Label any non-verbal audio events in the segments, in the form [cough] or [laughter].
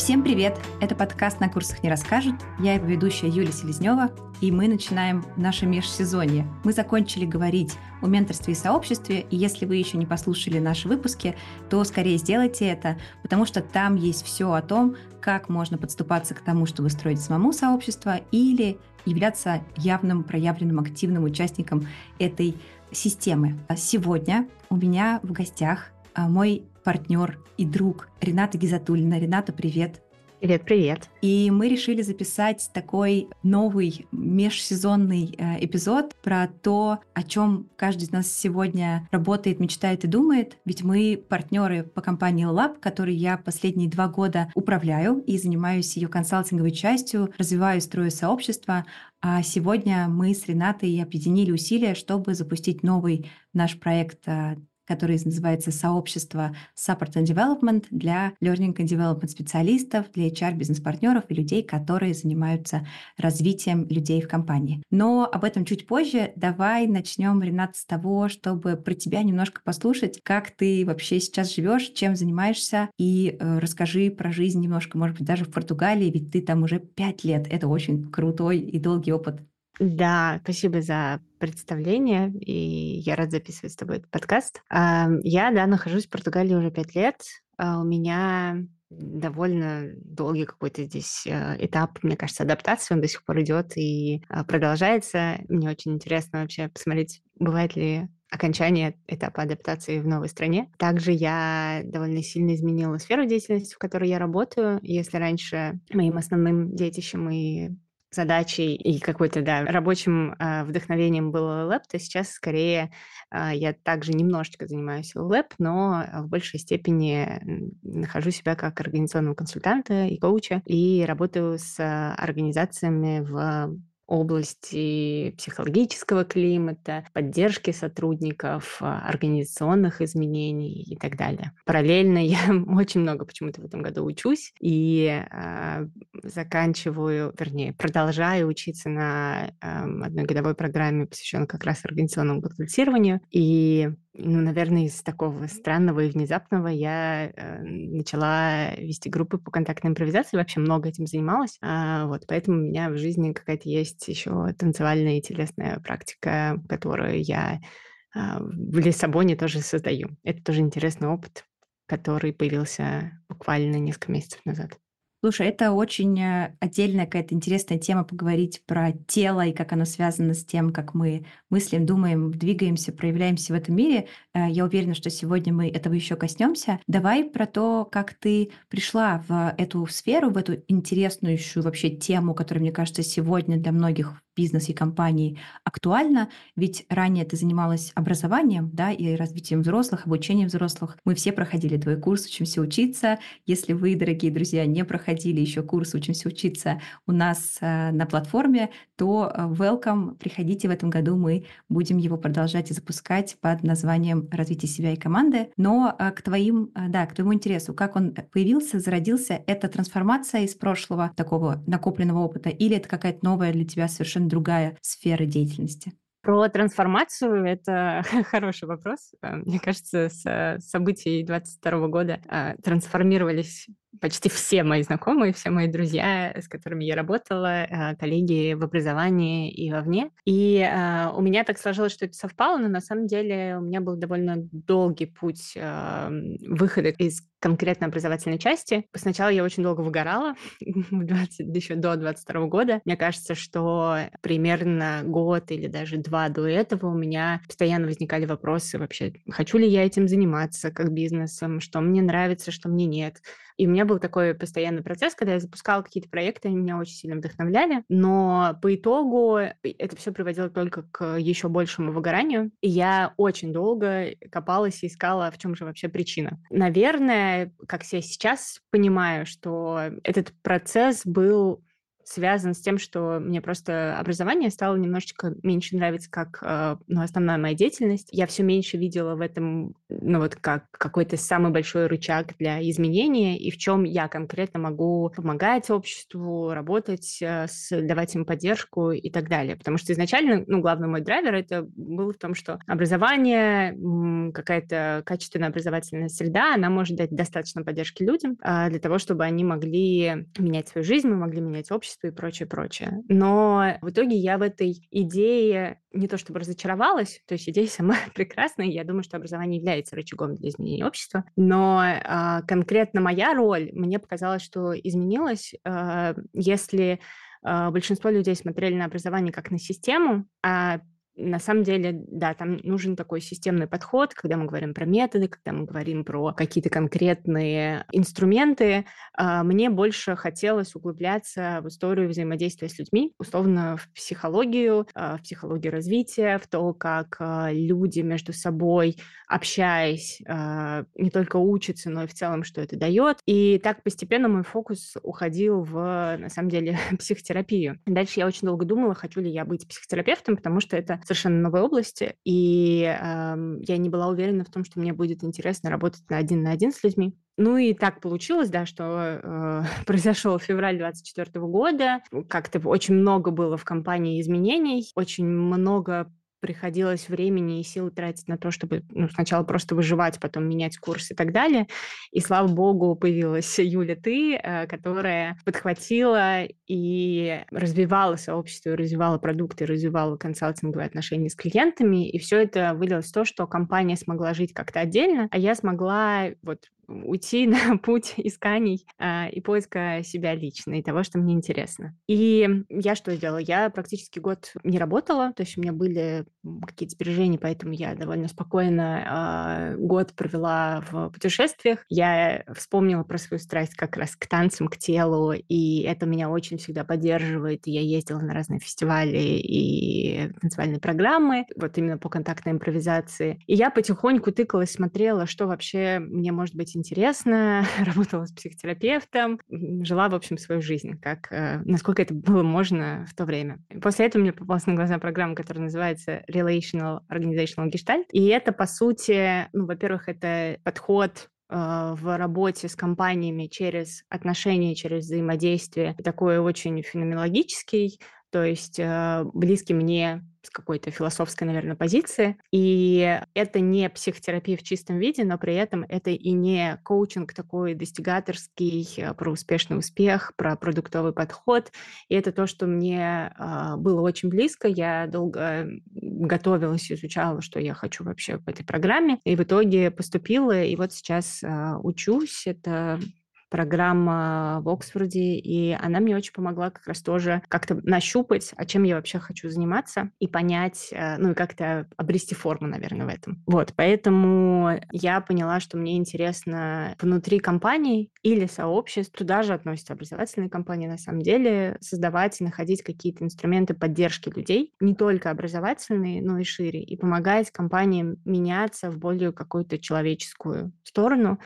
Всем привет! Это подкаст «На курсах не расскажут». Я его ведущая Юлия Селезнева, и мы начинаем наше межсезонье. Мы закончили говорить о менторстве и сообществе, и если вы еще не послушали наши выпуски, то скорее сделайте это, потому что там есть все о том, как можно подступаться к тому, чтобы строить самому сообщество или являться явным, проявленным, активным участником этой системы. А сегодня у меня в гостях а, мой партнер и друг Рената Гизатулина. Рената, привет. Привет, привет. И мы решили записать такой новый межсезонный э, эпизод про то, о чем каждый из нас сегодня работает, мечтает и думает. Ведь мы партнеры по компании Lab, которой я последние два года управляю и занимаюсь ее консалтинговой частью, развиваю и строю сообщество. А сегодня мы с Ренатой объединили усилия, чтобы запустить новый наш проект э, который называется «Сообщество Support and Development» для Learning and Development специалистов, для HR-бизнес-партнеров и людей, которые занимаются развитием людей в компании. Но об этом чуть позже. Давай начнем, Ренат, с того, чтобы про тебя немножко послушать, как ты вообще сейчас живешь, чем занимаешься, и э, расскажи про жизнь немножко, может быть, даже в Португалии, ведь ты там уже пять лет. Это очень крутой и долгий опыт. Да, спасибо за представление, и я рад записывать с тобой этот подкаст. Я, да, нахожусь в Португалии уже пять лет. А у меня довольно долгий какой-то здесь э, этап, мне кажется, адаптации, он до сих пор идет и а, продолжается. Мне очень интересно вообще посмотреть, бывает ли окончание этапа адаптации в новой стране. Также я довольно сильно изменила сферу деятельности, в которой я работаю. Если раньше моим основным детищем и задачей и какой-то, да, рабочим э, вдохновением был LLab, то сейчас скорее э, я также немножечко занимаюсь LLab, но в большей степени нахожу себя как организационного консультанта и коуча и работаю с организациями в области психологического климата, поддержки сотрудников, а, организационных изменений и так далее. Параллельно [laughs] я очень много почему-то в этом году учусь и э, заканчиваю, вернее, продолжаю учиться на э, одной годовой программе, посвященной как раз организационному консультированию. И ну, наверное, из такого странного и внезапного я э, начала вести группы по контактной импровизации, вообще много этим занималась, а, вот, поэтому у меня в жизни какая-то есть еще танцевальная и телесная практика, которую я а, в Лиссабоне тоже создаю. Это тоже интересный опыт, который появился буквально несколько месяцев назад. Слушай, это очень э, отдельная какая-то интересная тема поговорить про тело и как оно связано с тем, как мы мыслим, думаем, двигаемся, проявляемся в этом мире. Э, я уверена, что сегодня мы этого еще коснемся. Давай про то, как ты пришла в эту сферу, в эту интересную вообще тему, которая, мне кажется, сегодня для многих бизнесе и компании актуально, ведь ранее ты занималась образованием, да, и развитием взрослых, обучением взрослых. Мы все проходили твой курс «Учимся учиться». Если вы, дорогие друзья, не проходили еще курс «Учимся учиться» у нас э, на платформе, то э, welcome, приходите в этом году, мы будем его продолжать и запускать под названием «Развитие себя и команды». Но э, к твоим, да, к твоему интересу, как он появился, зародился, это трансформация из прошлого такого накопленного опыта или это какая-то новая для тебя совершенно совершенно другая сфера деятельности? Про трансформацию это [laughs] хороший вопрос. Э, мне кажется, с событий 22 года э, трансформировались почти все мои знакомые, все мои друзья, с которыми я работала, э, коллеги в образовании и вовне. И э, у меня так сложилось, что это совпало, но на самом деле у меня был довольно долгий путь э, выхода из конкретно образовательной части. Сначала я очень долго выгорала, [laughs] 20, еще до 22 года. Мне кажется, что примерно год или даже два до этого у меня постоянно возникали вопросы вообще, хочу ли я этим заниматься как бизнесом, что мне нравится, что мне нет и у меня был такой постоянный процесс, когда я запускала какие-то проекты, они меня очень сильно вдохновляли, но по итогу это все приводило только к еще большему выгоранию. И я очень долго копалась и искала, в чем же вообще причина. Наверное, как я сейчас понимаю, что этот процесс был связан с тем, что мне просто образование стало немножечко меньше нравиться как э, ну, основная моя деятельность. Я все меньше видела в этом, ну вот как какой-то самый большой рычаг для изменения и в чем я конкретно могу помогать обществу, работать, э, давать им поддержку и так далее. Потому что изначально, ну, главный мой драйвер это был в том, что образование, какая-то качественная образовательная среда, она может дать достаточно поддержки людям а, для того, чтобы они могли менять свою жизнь, мы могли менять общество, общества и прочее, прочее. Но в итоге я в этой идее не то чтобы разочаровалась, то есть идея [laughs] сама прекрасная, я думаю, что образование является рычагом для изменения общества, но э, конкретно моя роль, мне показалось, что изменилась, э, если э, большинство людей смотрели на образование как на систему, а на самом деле, да, там нужен такой системный подход, когда мы говорим про методы, когда мы говорим про какие-то конкретные инструменты. А, мне больше хотелось углубляться в историю взаимодействия с людьми, условно в психологию, а, в психологию развития, в то, как а, люди между собой, общаясь, не только учатся, но и в целом, что это дает. И так постепенно мой фокус уходил в, на самом деле, [laughs] психотерапию. Дальше я очень долго думала, хочу ли я быть психотерапевтом, потому что это совершенно новой области, и э, я не была уверена в том, что мне будет интересно работать на один на один с людьми. Ну и так получилось, да, что э, [laughs] произошел февраль 24 года. Как-то очень много было в компании изменений, очень много приходилось времени и сил тратить на то, чтобы ну, сначала просто выживать, потом менять курс и так далее. И слава богу, появилась Юля Ты, э, которая подхватила и развивала сообщество, развивала продукты, развивала консалтинговые отношения с клиентами. И все это вылилось в то, что компания смогла жить как-то отдельно, а я смогла вот уйти [laughs] на путь исканий а, и поиска себя лично и того, что мне интересно. И я что сделала? Я практически год не работала, то есть у меня были какие-то сбережения, поэтому я довольно спокойно а, год провела в путешествиях. Я вспомнила про свою страсть как раз к танцам, к телу, и это меня очень всегда поддерживает. Я ездила на разные фестивали и танцевальные программы, вот именно по контактной импровизации. И я потихоньку тыкалась, смотрела, что вообще мне может быть интересно, [laughs] работала с психотерапевтом, жила, в общем, свою жизнь, как, э, насколько это было можно в то время. После этого мне попалась на глаза программа, которая называется Relational Organizational Gestalt. И это, по сути, ну, во-первых, это подход э, в работе с компаниями через отношения, через взаимодействие, такой очень феноменологический, то есть э, близкий мне с какой-то философской, наверное, позиции. И это не психотерапия в чистом виде, но при этом это и не коучинг такой достигаторский э, про успешный успех, про продуктовый подход. И это то, что мне э, было очень близко. Я долго готовилась, изучала, что я хочу вообще в этой программе. И в итоге поступила, и вот сейчас э, учусь. Это программа в Оксфорде, и она мне очень помогла как раз тоже как-то нащупать, а чем я вообще хочу заниматься, и понять, э, ну и как-то обрести форму, наверное, в этом. Вот, поэтому я поняла, что мне интересно внутри компаний или сообществ, туда же относятся образовательные компании на самом деле, создавать и находить какие-то инструменты поддержки людей, не только образовательные, но и шире, и помогать компаниям меняться в более какую-то человеческую сторону.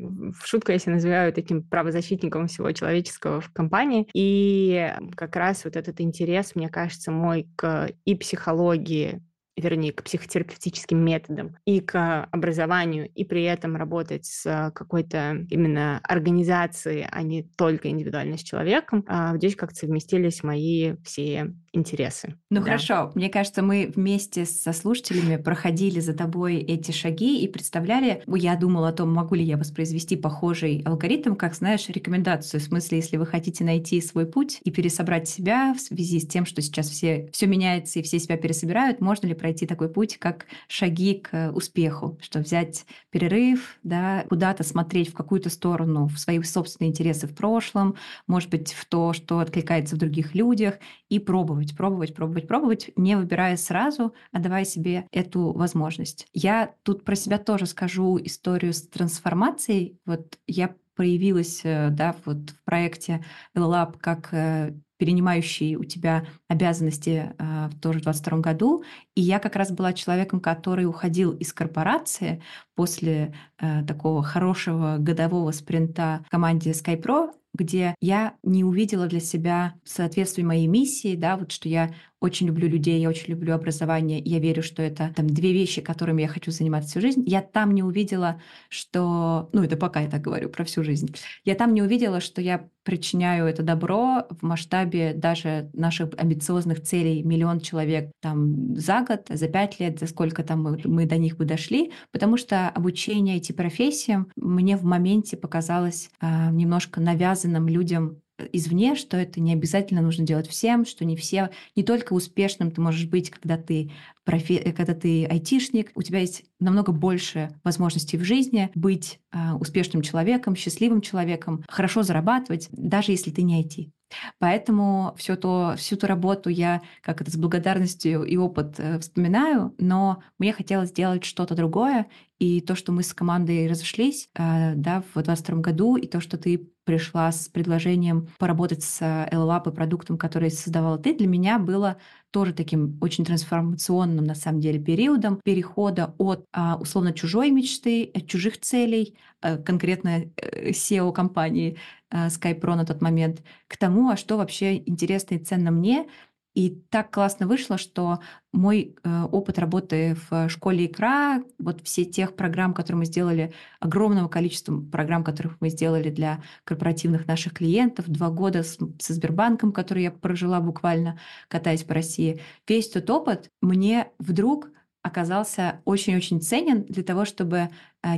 Я себя называю таким право защитником всего человеческого в компании. И как раз вот этот интерес, мне кажется, мой к и психологии, вернее, к психотерапевтическим методам и к образованию, и при этом работать с какой-то именно организацией, а не только индивидуально с человеком, а здесь как-то совместились мои все интересы. Ну да. хорошо, мне кажется, мы вместе со слушателями проходили за тобой эти шаги и представляли, я думала о том, могу ли я воспроизвести похожий алгоритм, как, знаешь, рекомендацию, в смысле, если вы хотите найти свой путь и пересобрать себя в связи с тем, что сейчас все, все меняется и все себя пересобирают, можно ли пройти такой путь, как шаги к успеху, что взять перерыв, да, куда-то смотреть в какую-то сторону, в свои собственные интересы в прошлом, может быть, в то, что откликается в других людях, и пробовать, пробовать, пробовать, пробовать, не выбирая сразу, а давая себе эту возможность. Я тут про себя тоже скажу историю с трансформацией. Вот я проявилась э, да, вот в проекте LLab как э, перенимающий у тебя обязанности э, тоже в 2022 году. И я как раз была человеком, который уходил из корпорации после э, такого хорошего годового спринта в команде SkyPro где я не увидела для себя соответствие моей миссии, да, вот что я очень люблю людей, я очень люблю образование, я верю, что это там две вещи, которыми я хочу заниматься всю жизнь. Я там не увидела, что, ну это пока я так говорю про всю жизнь, я там не увидела, что я причиняю это добро в масштабе даже наших амбициозных целей. Миллион человек там за год, за пять лет, за сколько там мы, мы до них бы дошли, потому что обучение эти профессиям мне в моменте показалось э, немножко навязанным людям извне, что это не обязательно нужно делать всем, что не все, не только успешным ты можешь быть, когда ты, профи, когда ты айтишник, у тебя есть намного больше возможностей в жизни быть э, успешным человеком, счастливым человеком, хорошо зарабатывать, даже если ты не IT. Поэтому всю, то, всю ту работу я как это с благодарностью и опыт э, вспоминаю, но мне хотелось сделать что-то другое, и то, что мы с командой разошлись э, да, в 2022 году, и то, что ты пришла с предложением поработать с LLAP и продуктом, который создавала ты, для меня было тоже таким очень трансформационным, на самом деле, периодом перехода от а, условно чужой мечты, от чужих целей, конкретно э, SEO-компании а, SkyPro на тот момент, к тому, а что вообще интересно и ценно мне, и так классно вышло, что мой э, опыт работы в школе икра, вот все тех программ, которые мы сделали, огромного количества программ, которых мы сделали для корпоративных наших клиентов, два года с, со Сбербанком, который я прожила буквально, катаясь по России, весь тот опыт мне вдруг оказался очень-очень ценен для того, чтобы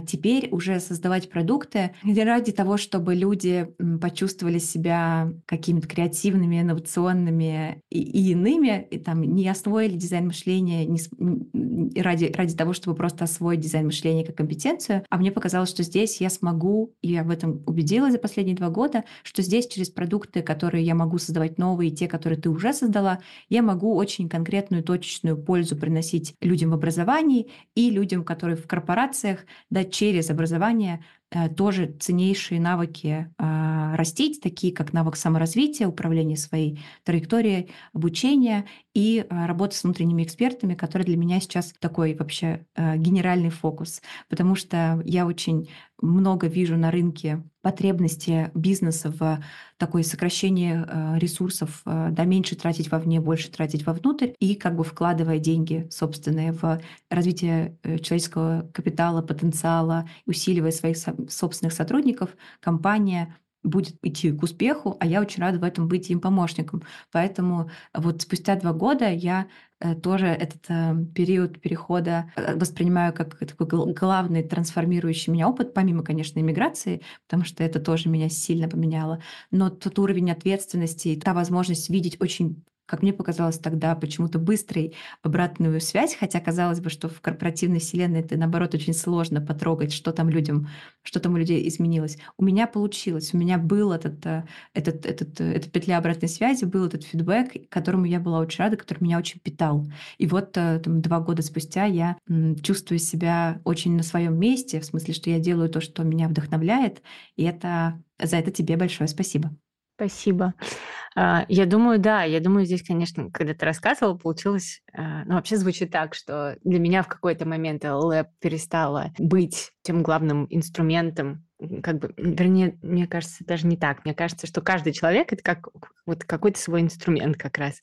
теперь уже создавать продукты ради того, чтобы люди почувствовали себя какими-то креативными, инновационными и, и иными, и там не освоили дизайн мышления не, ради, ради того, чтобы просто освоить дизайн мышления как компетенцию, а мне показалось, что здесь я смогу, и я в этом убедилась за последние два года, что здесь через продукты, которые я могу создавать новые, те, которые ты уже создала, я могу очень конкретную, точечную пользу приносить людям в образовании и людям, которые в корпорациях, дать через образование э, тоже ценнейшие навыки а, растить, такие как навык саморазвития, управления своей траекторией, обучения и а, работа с внутренними экспертами, который для меня сейчас такой вообще э, генеральный фокус, потому что я очень много вижу на рынке потребности бизнеса в такое сокращение э, ресурсов, э, да, меньше тратить вовне, больше тратить вовнутрь, и как бы вкладывая деньги собственные в развитие э, человеческого капитала, потенциала, усиливая своих собственных сотрудников, компания будет идти к успеху, а я очень рада в этом быть им помощником. Поэтому вот спустя два года я тоже этот э, период перехода э, воспринимаю как такой главный трансформирующий меня опыт, помимо, конечно, иммиграции, потому что это тоже меня сильно поменяло. Но тот уровень ответственности, та возможность видеть очень как мне показалось тогда, почему-то быстрой обратную связь, хотя казалось бы, что в корпоративной вселенной это, наоборот, очень сложно потрогать, что там людям, что там у людей изменилось. У меня получилось, у меня был этот, э, этот, этот, э, эта петля обратной связи, был этот фидбэк, которому я была очень рада, который меня очень питал. И вот э, там, два года спустя я чувствую себя очень на своем месте, в смысле, что я делаю то, что меня вдохновляет, и это за это тебе большое спасибо. Спасибо. А, я думаю, да, я думаю, здесь, конечно, когда ты рассказывала, получилось, а, ну, вообще звучит так, что для меня в какой-то момент LLab перестала быть тем главным инструментом, как бы, вернее, мне кажется, даже не так. Мне кажется, что каждый человек это как вот какой-то свой инструмент как раз.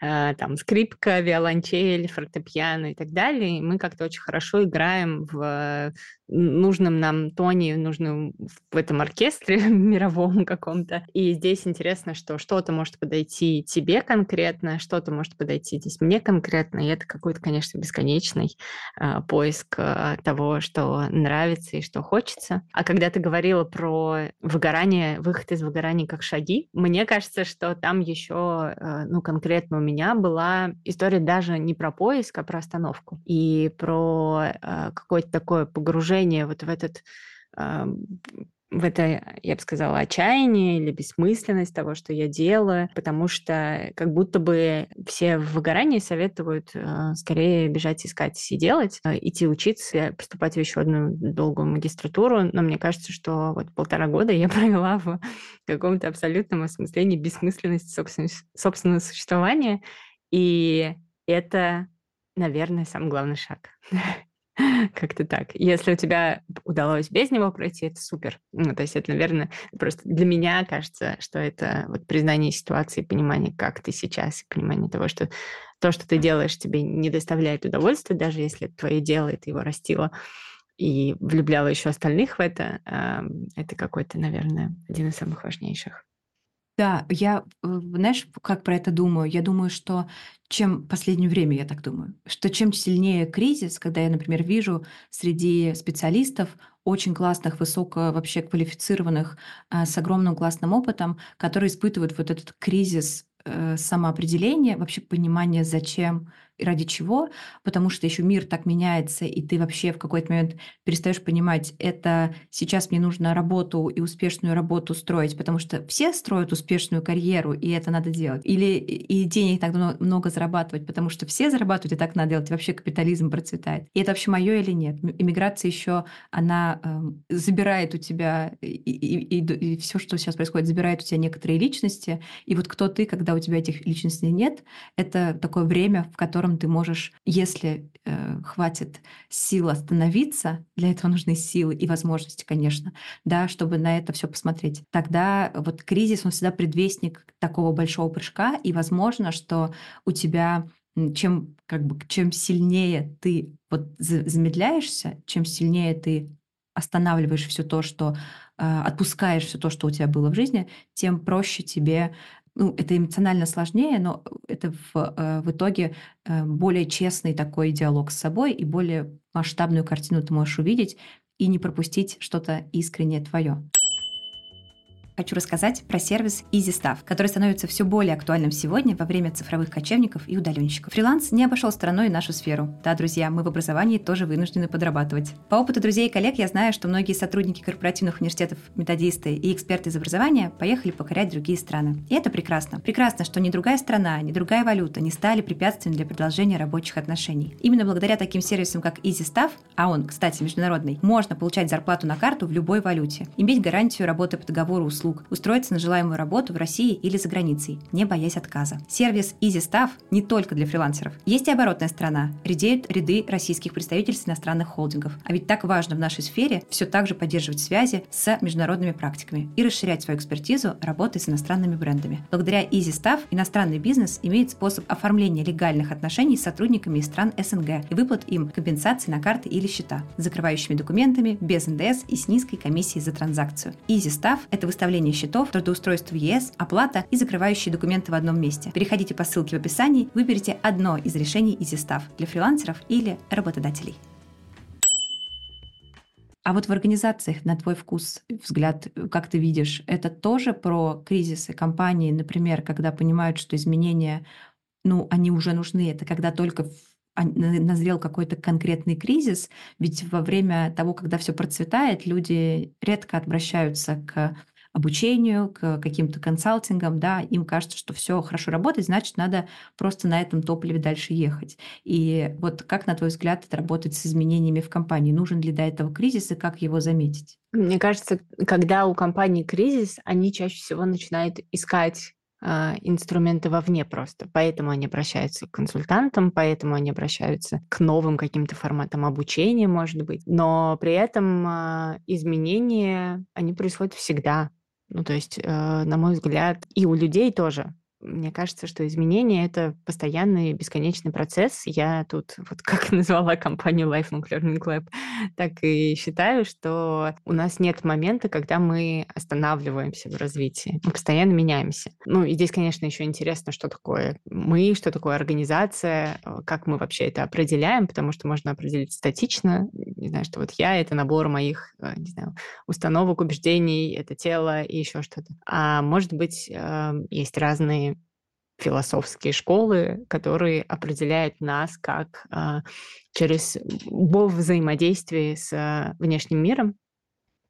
А, там скрипка, виолончель, фортепиано и так далее. И мы как-то очень хорошо играем в нужном нам тоне, нужном в этом оркестре [laughs] мировом каком-то. И здесь интересно, что что-то может подойти тебе конкретно, что-то может подойти здесь мне конкретно, и это какой-то, конечно, бесконечный э, поиск э, того, что нравится и что хочется. А когда ты говорила про выгорание, выход из выгорания как шаги, мне кажется, что там еще, э, ну, конкретно у меня была история даже не про поиск, а про остановку. И про э, какое-то такое погружение вот в этот э, в это, я бы сказала, отчаяние или бессмысленность того, что я делаю, потому что как будто бы все в выгорании советуют э, скорее бежать искать и делать, э, идти учиться, поступать в еще одну долгую магистратуру, но мне кажется, что вот полтора года я [laughs] провела в каком-то абсолютном осмыслении бессмысленности собственного, собственного существования, и это, наверное, самый главный шаг. [laughs] [laughs] Как-то так. Если у тебя удалось без него пройти, это супер. Ну, то есть это, наверное, просто для меня кажется, что это вот признание ситуации, понимание, как ты сейчас, понимание того, что то, что ты делаешь, тебе не доставляет удовольствия, даже если это твое дело, и ты его растила и влюбляла еще остальных в это, это какой-то, наверное, один из самых важнейших. Да, я, знаешь, как про это думаю? Я думаю, что чем в последнее время я так думаю, что чем сильнее кризис, когда я, например, вижу среди специалистов очень классных, высоко вообще квалифицированных, а, с огромным классным опытом, которые испытывают вот этот кризис э, самоопределения, вообще понимания, зачем ради чего, потому что еще мир так меняется, и ты вообще в какой-то момент перестаешь понимать, это сейчас мне нужно работу и успешную работу строить, потому что все строят успешную карьеру, и это надо делать. Или и денег так много зарабатывать, потому что все зарабатывают, и так надо делать, и вообще капитализм процветает. И это вообще мое или нет? Иммиграция еще, она э, забирает у тебя, и, и, и, и все, что сейчас происходит, забирает у тебя некоторые личности, и вот кто ты, когда у тебя этих личностей нет, это такое время, в котором котором ты можешь, если э, хватит сил остановиться, для этого нужны силы и возможности, конечно, да, чтобы на это все посмотреть. Тогда вот кризис, он всегда предвестник такого большого прыжка, и возможно, что у тебя чем как бы чем сильнее ты вот замедляешься, чем сильнее ты останавливаешь все то, что э, отпускаешь все то, что у тебя было в жизни, тем проще тебе ну, это эмоционально сложнее, но это в, э, в итоге э, более честный такой диалог с собой и более масштабную картину ты можешь увидеть и не пропустить что-то искреннее твое хочу рассказать про сервис EasyStaff, который становится все более актуальным сегодня во время цифровых кочевников и удаленщиков. Фриланс не обошел стороной нашу сферу. Да, друзья, мы в образовании тоже вынуждены подрабатывать. По опыту друзей и коллег я знаю, что многие сотрудники корпоративных университетов, методисты и эксперты из образования поехали покорять другие страны. И это прекрасно. Прекрасно, что ни другая страна, ни другая валюта не стали препятствием для продолжения рабочих отношений. Именно благодаря таким сервисам, как EasyStaff, а он, кстати, международный, можно получать зарплату на карту в любой валюте, иметь гарантию работы по договору услуг услуг, устроиться на желаемую работу в России или за границей, не боясь отказа. Сервис EasyStaff не только для фрилансеров. Есть и оборотная сторона. Редеют ряды российских представительств иностранных холдингов. А ведь так важно в нашей сфере все так же поддерживать связи с международными практиками и расширять свою экспертизу, работой с иностранными брендами. Благодаря EasyStaff иностранный бизнес имеет способ оформления легальных отношений с сотрудниками из стран СНГ и выплат им компенсации на карты или счета, закрывающими документами, без НДС и с низкой комиссией за транзакцию. EasyStaff – это выставление оформление счетов, трудоустройство в ЕС, оплата и закрывающие документы в одном месте. Переходите по ссылке в описании, выберите одно из решений EasyStaff для фрилансеров или работодателей. А вот в организациях, на твой вкус, взгляд, как ты видишь, это тоже про кризисы компании, например, когда понимают, что изменения, ну, они уже нужны, это когда только назрел какой-то конкретный кризис, ведь во время того, когда все процветает, люди редко обращаются к обучению, к каким-то консалтингам, да, им кажется, что все хорошо работает, значит, надо просто на этом топливе дальше ехать. И вот как, на твой взгляд, это работает с изменениями в компании? Нужен ли до этого кризис и как его заметить? Мне кажется, когда у компании кризис, они чаще всего начинают искать э, инструменты вовне просто. Поэтому они обращаются к консультантам, поэтому они обращаются к новым каким-то форматам обучения, может быть. Но при этом э, изменения, они происходят всегда. Ну, то есть, э, на мой взгляд, и у людей тоже. Мне кажется, что изменение — это постоянный бесконечный процесс. Я тут вот [laughs] как назвала компанию Lifelong Learning Lab, так и считаю, что у нас нет момента, когда мы останавливаемся в развитии. Мы постоянно меняемся. Ну и здесь, конечно, еще интересно, что такое мы, что такое организация, э, как мы вообще это определяем, потому что можно определить статично. Не знаю, что вот я — это набор моих, э, не знаю, установок, убеждений, это тело и еще что-то. А может быть, эм, есть разные философские школы, которые определяют нас как э, через во взаимодействии с э, внешним миром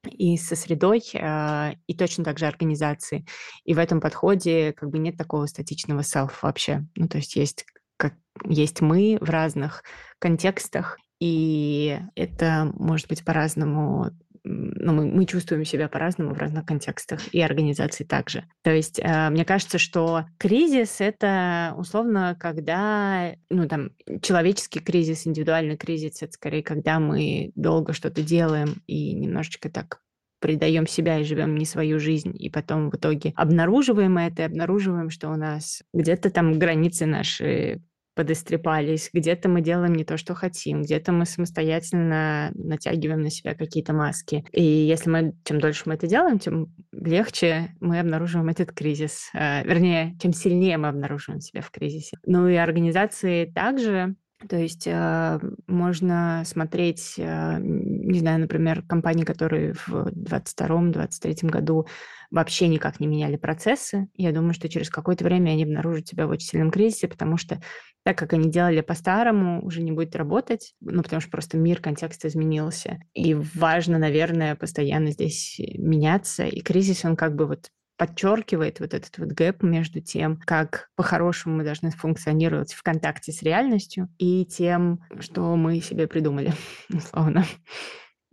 и со средой, э, и точно так же организации. И в этом подходе как бы нет такого статичного self вообще. Ну, то есть есть, как, есть мы в разных контекстах, и это может быть по-разному ну, мы, мы чувствуем себя по-разному в разных контекстах, и организации также. То есть э, мне кажется, что кризис — это условно, когда, ну, там, человеческий кризис, индивидуальный кризис — это скорее, когда мы долго что-то делаем и немножечко так предаем себя и живем не свою жизнь, и потом в итоге обнаруживаем это и обнаруживаем, что у нас где-то там границы наши подострепались, где-то мы делаем не то, что хотим, где-то мы самостоятельно натягиваем на себя какие-то маски. И если мы, чем дольше мы это делаем, тем легче мы обнаруживаем этот кризис. Э, вернее, чем сильнее мы обнаруживаем себя в кризисе. Ну и организации также то есть э, можно смотреть, э, не знаю, например, компании, которые в 2022-2023 году вообще никак не меняли процессы. Я думаю, что через какое-то время они обнаружат себя в очень сильном кризисе, потому что так как они делали по-старому, уже не будет работать, ну, потому что просто мир, контекст изменился. И важно, наверное, постоянно здесь меняться. И кризис, он как бы вот подчеркивает вот этот вот гэп между тем, как по-хорошему мы должны функционировать в контакте с реальностью и тем, что мы себе придумали, [laughs] условно.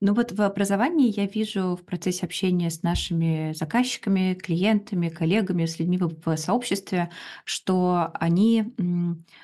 Ну вот в образовании я вижу в процессе общения с нашими заказчиками, клиентами, коллегами, с людьми в сообществе, что они,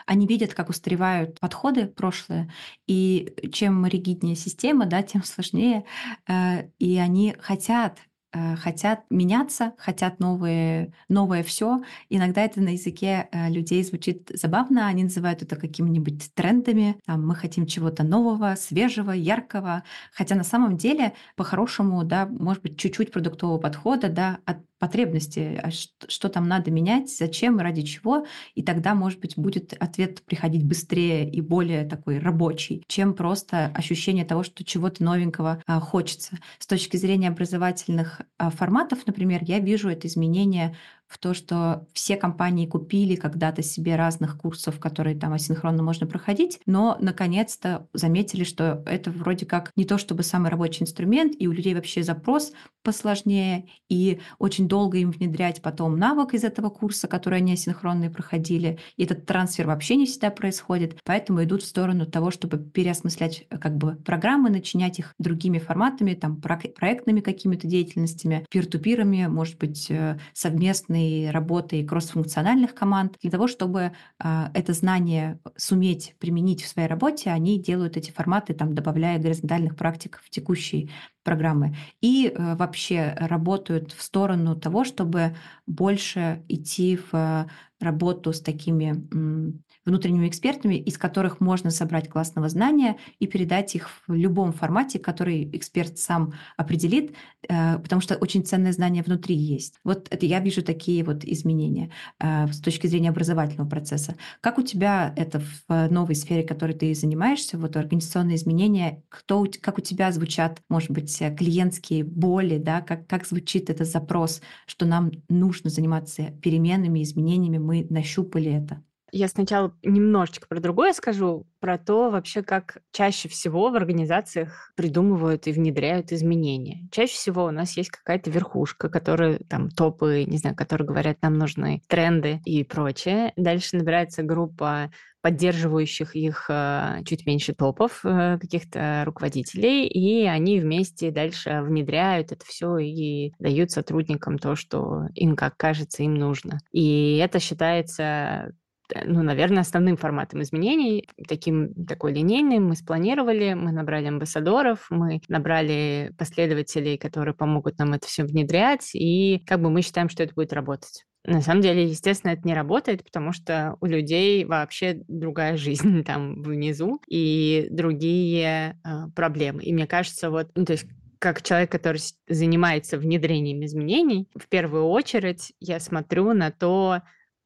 они видят, как устаревают подходы прошлые, и чем ригиднее система, да, тем сложнее, э, и они хотят хотят меняться, хотят новые, новое все. Иногда это на языке э, людей звучит забавно, они называют это какими-нибудь трендами. Там, мы хотим чего-то нового, свежего, яркого. Хотя на самом деле, по-хорошему, да, может быть, чуть-чуть продуктового подхода, да, от потребности, а что там надо менять, зачем ради чего, и тогда, может быть, будет ответ приходить быстрее и более такой рабочий, чем просто ощущение того, что чего-то новенького а, хочется. С точки зрения образовательных а, форматов, например, я вижу это изменение в то, что все компании купили когда-то себе разных курсов, которые там асинхронно можно проходить, но наконец-то заметили, что это вроде как не то чтобы самый рабочий инструмент, и у людей вообще запрос посложнее, и очень долго им внедрять потом навык из этого курса, который они асинхронные проходили, и этот трансфер вообще не всегда происходит, поэтому идут в сторону того, чтобы переосмыслять э, как бы программы, начинять их другими форматами, там проектными какими-то деятельностями, пир-тупирами, может быть, э, совместные работы кроссфункциональных команд. Для того, чтобы а, это знание суметь применить в своей работе, они делают эти форматы, там, добавляя горизонтальных практик в текущие программы. И э, вообще работают в сторону того, чтобы больше идти в работу с такими внутренними экспертами, из которых можно собрать классного знания и передать их в любом формате, который эксперт сам определит, э, потому что очень ценное знание внутри есть. Вот это я вижу такие вот изменения э, с точки зрения образовательного процесса. Как у тебя это в новой сфере, которой ты занимаешься, вот организационные изменения, кто, как у тебя звучат, может быть, клиентские боли, да, как, как звучит этот запрос, что нам нужно заниматься переменами, изменениями, мы нащупали это? Я сначала немножечко про другое скажу, про то вообще, как чаще всего в организациях придумывают и внедряют изменения. Чаще всего у нас есть какая-то верхушка, которая там топы, не знаю, которые говорят, нам нужны тренды и прочее. Дальше набирается группа поддерживающих их э, чуть меньше топов, э, каких-то руководителей, и они вместе дальше внедряют это все и дают сотрудникам то, что им, как кажется, им нужно. И это считается ну, наверное, основным форматом изменений, таким, такой линейным, мы спланировали, мы набрали амбассадоров, мы набрали последователей, которые помогут нам это все внедрять, и как бы мы считаем, что это будет работать. На самом деле, естественно, это не работает, потому что у людей вообще другая [laughs] жизнь там внизу и другие э, проблемы. И мне кажется, вот, ну, то есть как человек, который занимается внедрением изменений, в первую очередь я смотрю на то,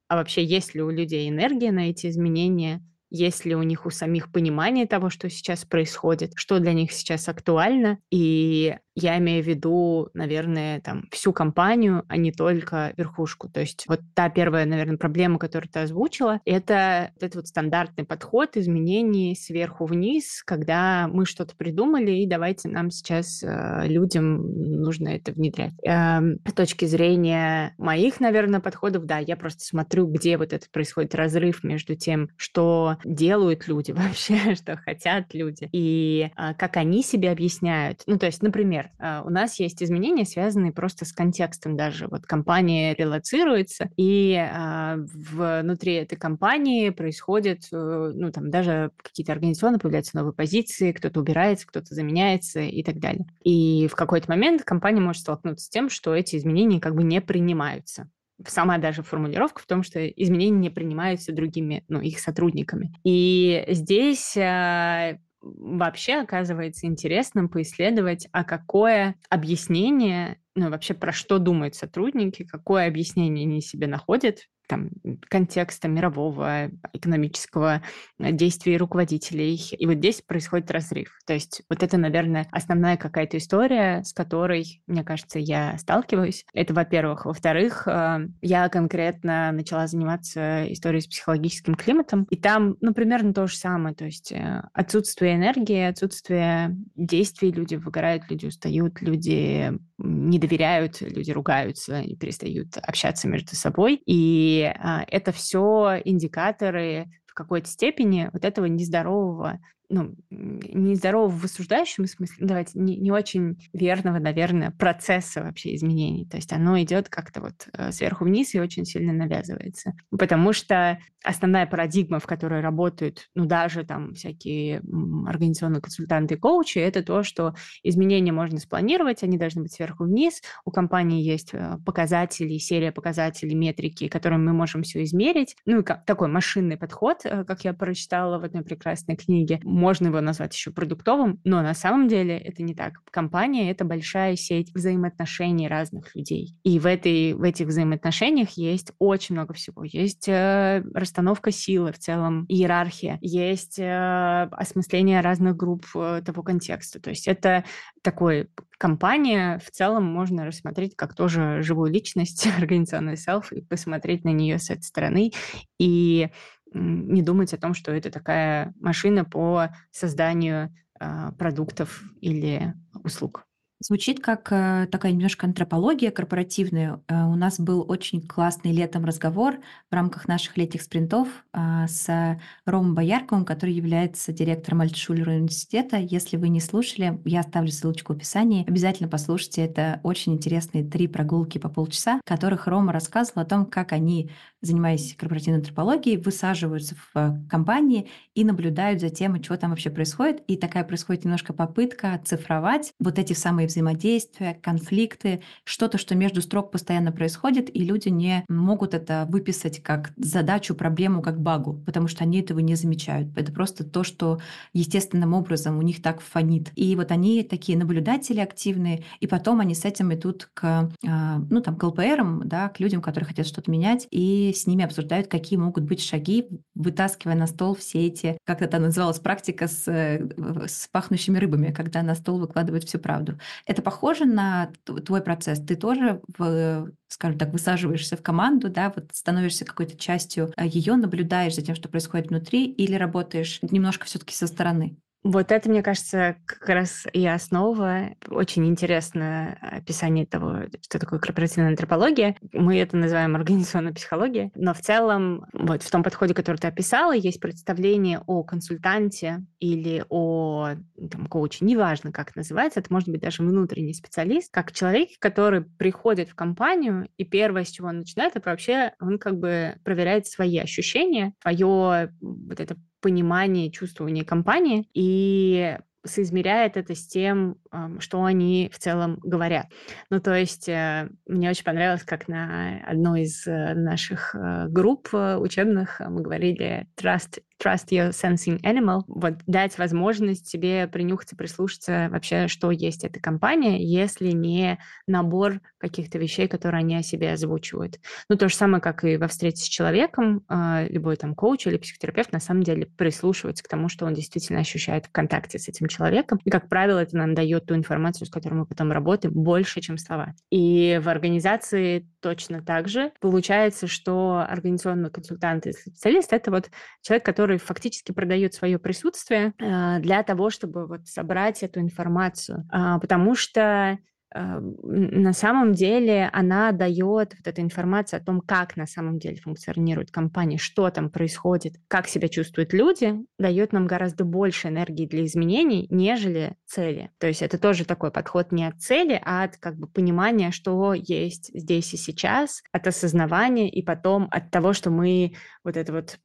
а вообще есть ли у людей энергия на эти изменения, есть ли у них у самих понимание того, что сейчас происходит, что для них сейчас актуально, и я имею в виду, наверное, там всю компанию, а не только верхушку. То есть вот та первая, наверное, проблема, которую ты озвучила, это вот этот вот стандартный подход изменений сверху вниз, когда мы что-то придумали, и давайте нам сейчас э, людям нужно это внедрять. Э, с точки зрения моих, наверное, подходов, да, я просто смотрю, где вот это происходит разрыв между тем, что делают люди [laughs] вообще, что хотят люди, и а, как они себе объясняют. Ну, то есть, например, а, у нас есть изменения, связанные просто с контекстом даже. Вот компания релацируется, и а, внутри этой компании происходит, э, ну, там даже какие-то организационно появляются новые позиции, кто-то убирается, кто-то заменяется и так далее. И в какой-то момент компания может столкнуться с тем, что эти изменения как бы не принимаются сама даже формулировка в том, что изменения не принимаются другими, ну, их сотрудниками. И здесь э, вообще оказывается интересным поисследовать, а какое объяснение, ну, вообще про что думают сотрудники, какое объяснение они себе находят там, контекста мирового экономического э, действия руководителей. И вот здесь происходит разрыв. То есть вот это, наверное, основная какая-то история, с которой, мне кажется, я сталкиваюсь. Это, во-первых. Во-вторых, э, я конкретно начала заниматься историей с психологическим климатом, и там, ну, примерно то же самое. То есть э, отсутствие энергии, отсутствие действий, люди выгорают, люди устают, люди не доверяют, люди ругаются и перестают общаться между собой. И а, это все индикаторы в какой-то степени вот этого нездорового ну, нездорового в осуждающем смысле, ну, давайте, не, не очень верного, наверное, процесса вообще изменений. То есть оно идет как-то вот э, сверху вниз и очень сильно навязывается. Потому что основная парадигма, в которой работают, ну, даже там всякие организационные консультанты и коучи, это то, что изменения можно спланировать, они должны быть сверху вниз. У компании есть э, показатели, серия показателей, метрики, которыми мы можем все измерить. Ну, и такой машинный подход, э, как я прочитала в одной прекрасной книге можно его назвать еще продуктовым, но на самом деле это не так. Компания — это большая сеть взаимоотношений разных людей. И в, этой, в этих взаимоотношениях есть очень много всего. Есть э, расстановка силы в целом, иерархия, есть э, осмысление разных групп э, того контекста. То есть это такой компания в целом можно рассмотреть как тоже живую личность, [laughs] организационный селф, и посмотреть на нее с этой стороны. И не думать о том, что это такая машина по созданию э, продуктов или услуг. Звучит как э, такая немножко антропология корпоративная. Э, у нас был очень классный летом разговор в рамках наших летних спринтов э, с Ромом Боярковым, который является директором Альтшулера университета. Если вы не слушали, я оставлю ссылочку в описании. Обязательно послушайте. Это очень интересные три прогулки по полчаса, в которых Рома рассказывал о том, как они, занимаясь корпоративной антропологией, высаживаются в компании и наблюдают за тем, что там вообще происходит. И такая происходит немножко попытка цифровать вот эти самые взаимодействия, конфликты, что-то, что между строк постоянно происходит, и люди не могут это выписать как задачу, проблему, как багу, потому что они этого не замечают. Это просто то, что естественным образом у них так фонит. И вот они такие наблюдатели активные, и потом они с этим идут к, а, ну, там, к ЛПРам, да, к людям, которые хотят что-то менять, и с ними обсуждают, какие могут быть шаги, вытаскивая на стол все эти, как это называлось, практика с, э, с пахнущими рыбами, когда на стол выкладывают всю правду. Это похоже на твой процесс? Ты тоже, в, скажем так, высаживаешься в команду, да, вот становишься какой-то частью а, ее, наблюдаешь за тем, что происходит внутри, или работаешь немножко все-таки со стороны? Вот это, мне кажется, как раз и основа. Очень интересное описание того, что такое корпоративная антропология. Мы это называем организационной психологией. Но в целом, вот в том подходе, который ты описала, есть представление о консультанте или о там, коуче, неважно, как называется, это может быть даже внутренний специалист, как человек, который приходит в компанию, и первое, с чего он начинает, это вообще он как бы проверяет свои ощущения, свое вот это понимание, чувствование компании и соизмеряет это с тем, что они в целом говорят. Ну, то есть э, мне очень понравилось, как на одной из э, наших э, групп учебных мы говорили trust trust your sensing animal, вот дать возможность себе принюхаться, прислушаться вообще, что есть эта компания, если не набор каких-то вещей, которые они о себе озвучивают. Ну, то же самое, как и во встрече с человеком, а, любой там коуч или психотерапевт на самом деле прислушивается к тому, что он действительно ощущает в контакте с этим человеком. И, как правило, это нам дает ту информацию, с которой мы потом работаем, больше, чем слова. И в организации точно так же. Получается, что организационный консультант и специалист — это вот человек, который который фактически продает свое присутствие э, для того, чтобы вот собрать эту информацию. А, потому что э, на самом деле она дает вот эта информация о том, как на самом деле функционирует компания, что там происходит, как себя чувствуют люди, дает нам гораздо больше энергии для изменений, нежели цели. То есть это тоже такой подход не от цели, а от как бы понимания, что есть здесь и сейчас, от осознавания и потом от того, что мы вот это вот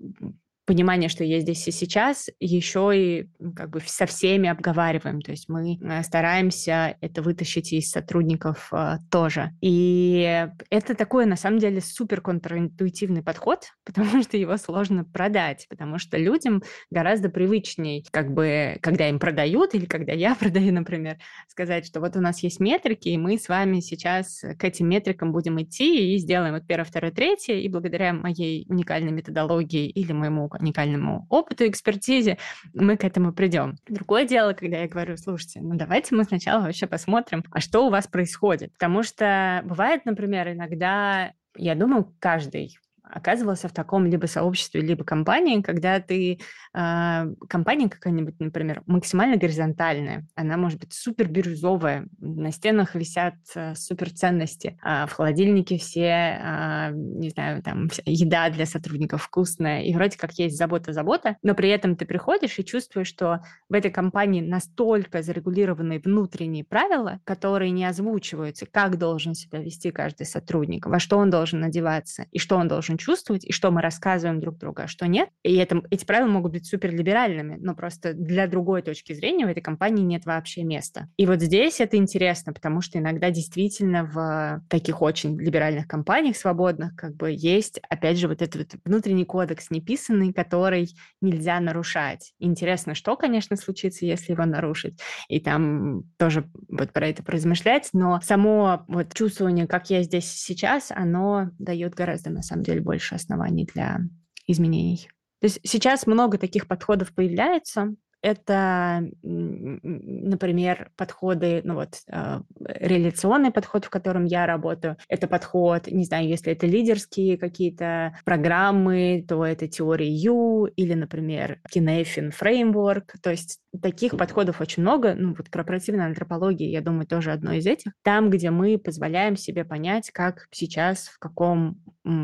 понимание, что я здесь и сейчас, еще и как бы со всеми обговариваем. То есть мы э, стараемся это вытащить из сотрудников э, тоже. И это такой, на самом деле, супер контринтуитивный подход, [laughs] потому что его сложно продать, потому что людям гораздо привычней, как бы, когда им продают или когда я [laughs] продаю, например, сказать, что вот у нас есть метрики, и мы с вами сейчас к этим метрикам будем идти и сделаем вот первое, второе, третье, и благодаря моей уникальной методологии или моему уникальному опыту, экспертизе, мы к этому придем. Другое дело, когда я говорю, слушайте, ну давайте мы сначала вообще посмотрим, а что у вас происходит. Потому что бывает, например, иногда я думаю, каждый оказывался в таком либо сообществе, либо компании, когда ты... Э, компания какая-нибудь, например, максимально горизонтальная, она может быть супер бирюзовая, на стенах висят э, супер ценности, э, в холодильнике все, э, не знаю, там еда для сотрудников вкусная, и вроде как есть забота-забота, но при этом ты приходишь и чувствуешь, что в этой компании настолько зарегулированные внутренние правила, которые не озвучиваются, как должен себя вести каждый сотрудник, во что он должен одеваться и что он должен чувствовать, и что мы рассказываем друг другу, а что нет. И это, эти правила могут быть суперлиберальными, но просто для другой точки зрения в этой компании нет вообще места. И вот здесь это интересно, потому что иногда действительно в таких очень либеральных компаниях свободных как бы есть, опять же, вот этот вот внутренний кодекс неписанный, который нельзя нарушать. Интересно, что, конечно, случится, если его нарушить. И там тоже вот про это поразмышлять, но само вот чувствование, как я здесь сейчас, оно дает гораздо, на самом деле, больше оснований для изменений. То есть сейчас много таких подходов появляется, это, например, подходы, ну вот, э, реляционный подход, в котором я работаю. Это подход, не знаю, если это лидерские какие-то программы, то это теория Ю или, например, Kinefin Framework. То есть таких подходов очень много. Ну вот корпоративная антропология, я думаю, тоже одно из этих. Там, где мы позволяем себе понять, как сейчас, в каком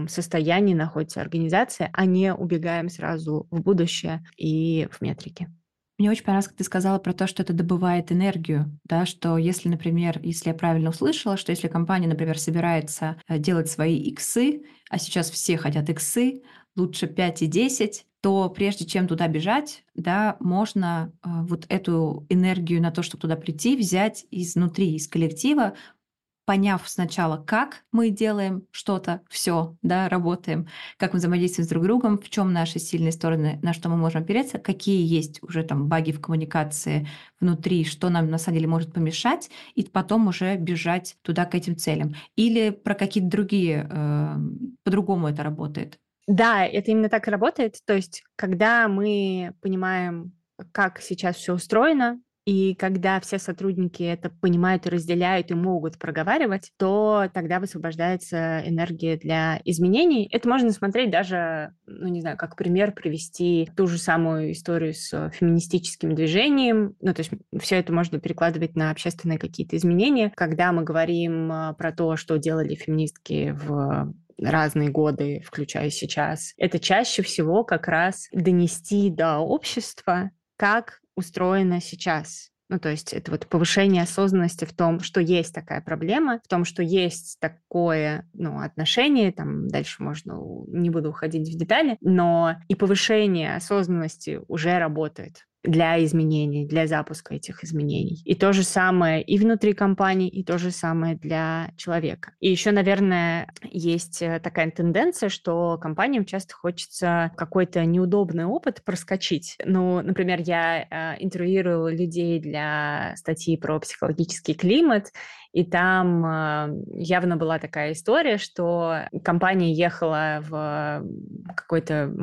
состоянии находится организация, а не убегаем сразу в будущее и в метрики. Мне очень понравилось, как ты сказала про то, что это добывает энергию, да, что если, например, если я правильно услышала, что если компания, например, собирается э, делать свои иксы, а сейчас все хотят иксы, лучше 5 и 10, то прежде чем туда бежать, да, можно э, вот эту энергию на то, чтобы туда прийти, взять изнутри, из коллектива, поняв сначала, как мы делаем что-то, все, да, работаем, как мы взаимодействуем с друг другом, в чем наши сильные стороны, на что мы можем опереться, какие есть уже там баги в коммуникации внутри, что нам на самом деле может помешать, и потом уже бежать туда к этим целям. Или про какие-то другие, э, по-другому это работает. Да, это именно так и работает. То есть, когда мы понимаем, как сейчас все устроено, и когда все сотрудники это понимают и разделяют и могут проговаривать, то тогда высвобождается энергия для изменений. Это можно смотреть даже, ну не знаю, как пример привести ту же самую историю с феминистическим движением. Ну то есть все это можно перекладывать на общественные какие-то изменения. Когда мы говорим а, про то, что делали феминистки в разные годы, включая сейчас, это чаще всего как раз донести до общества, как устроено сейчас. Ну, то есть это вот повышение осознанности в том, что есть такая проблема, в том, что есть такое ну, отношение, там дальше можно, не буду уходить в детали, но и повышение осознанности уже работает для изменений, для запуска этих изменений. И то же самое и внутри компании, и то же самое для человека. И еще, наверное, есть э, такая тенденция, что компаниям часто хочется какой-то неудобный опыт проскочить. Ну, например, я э, интервьюировала людей для статьи про психологический климат, и там э, явно была такая история, что компания ехала в какую-то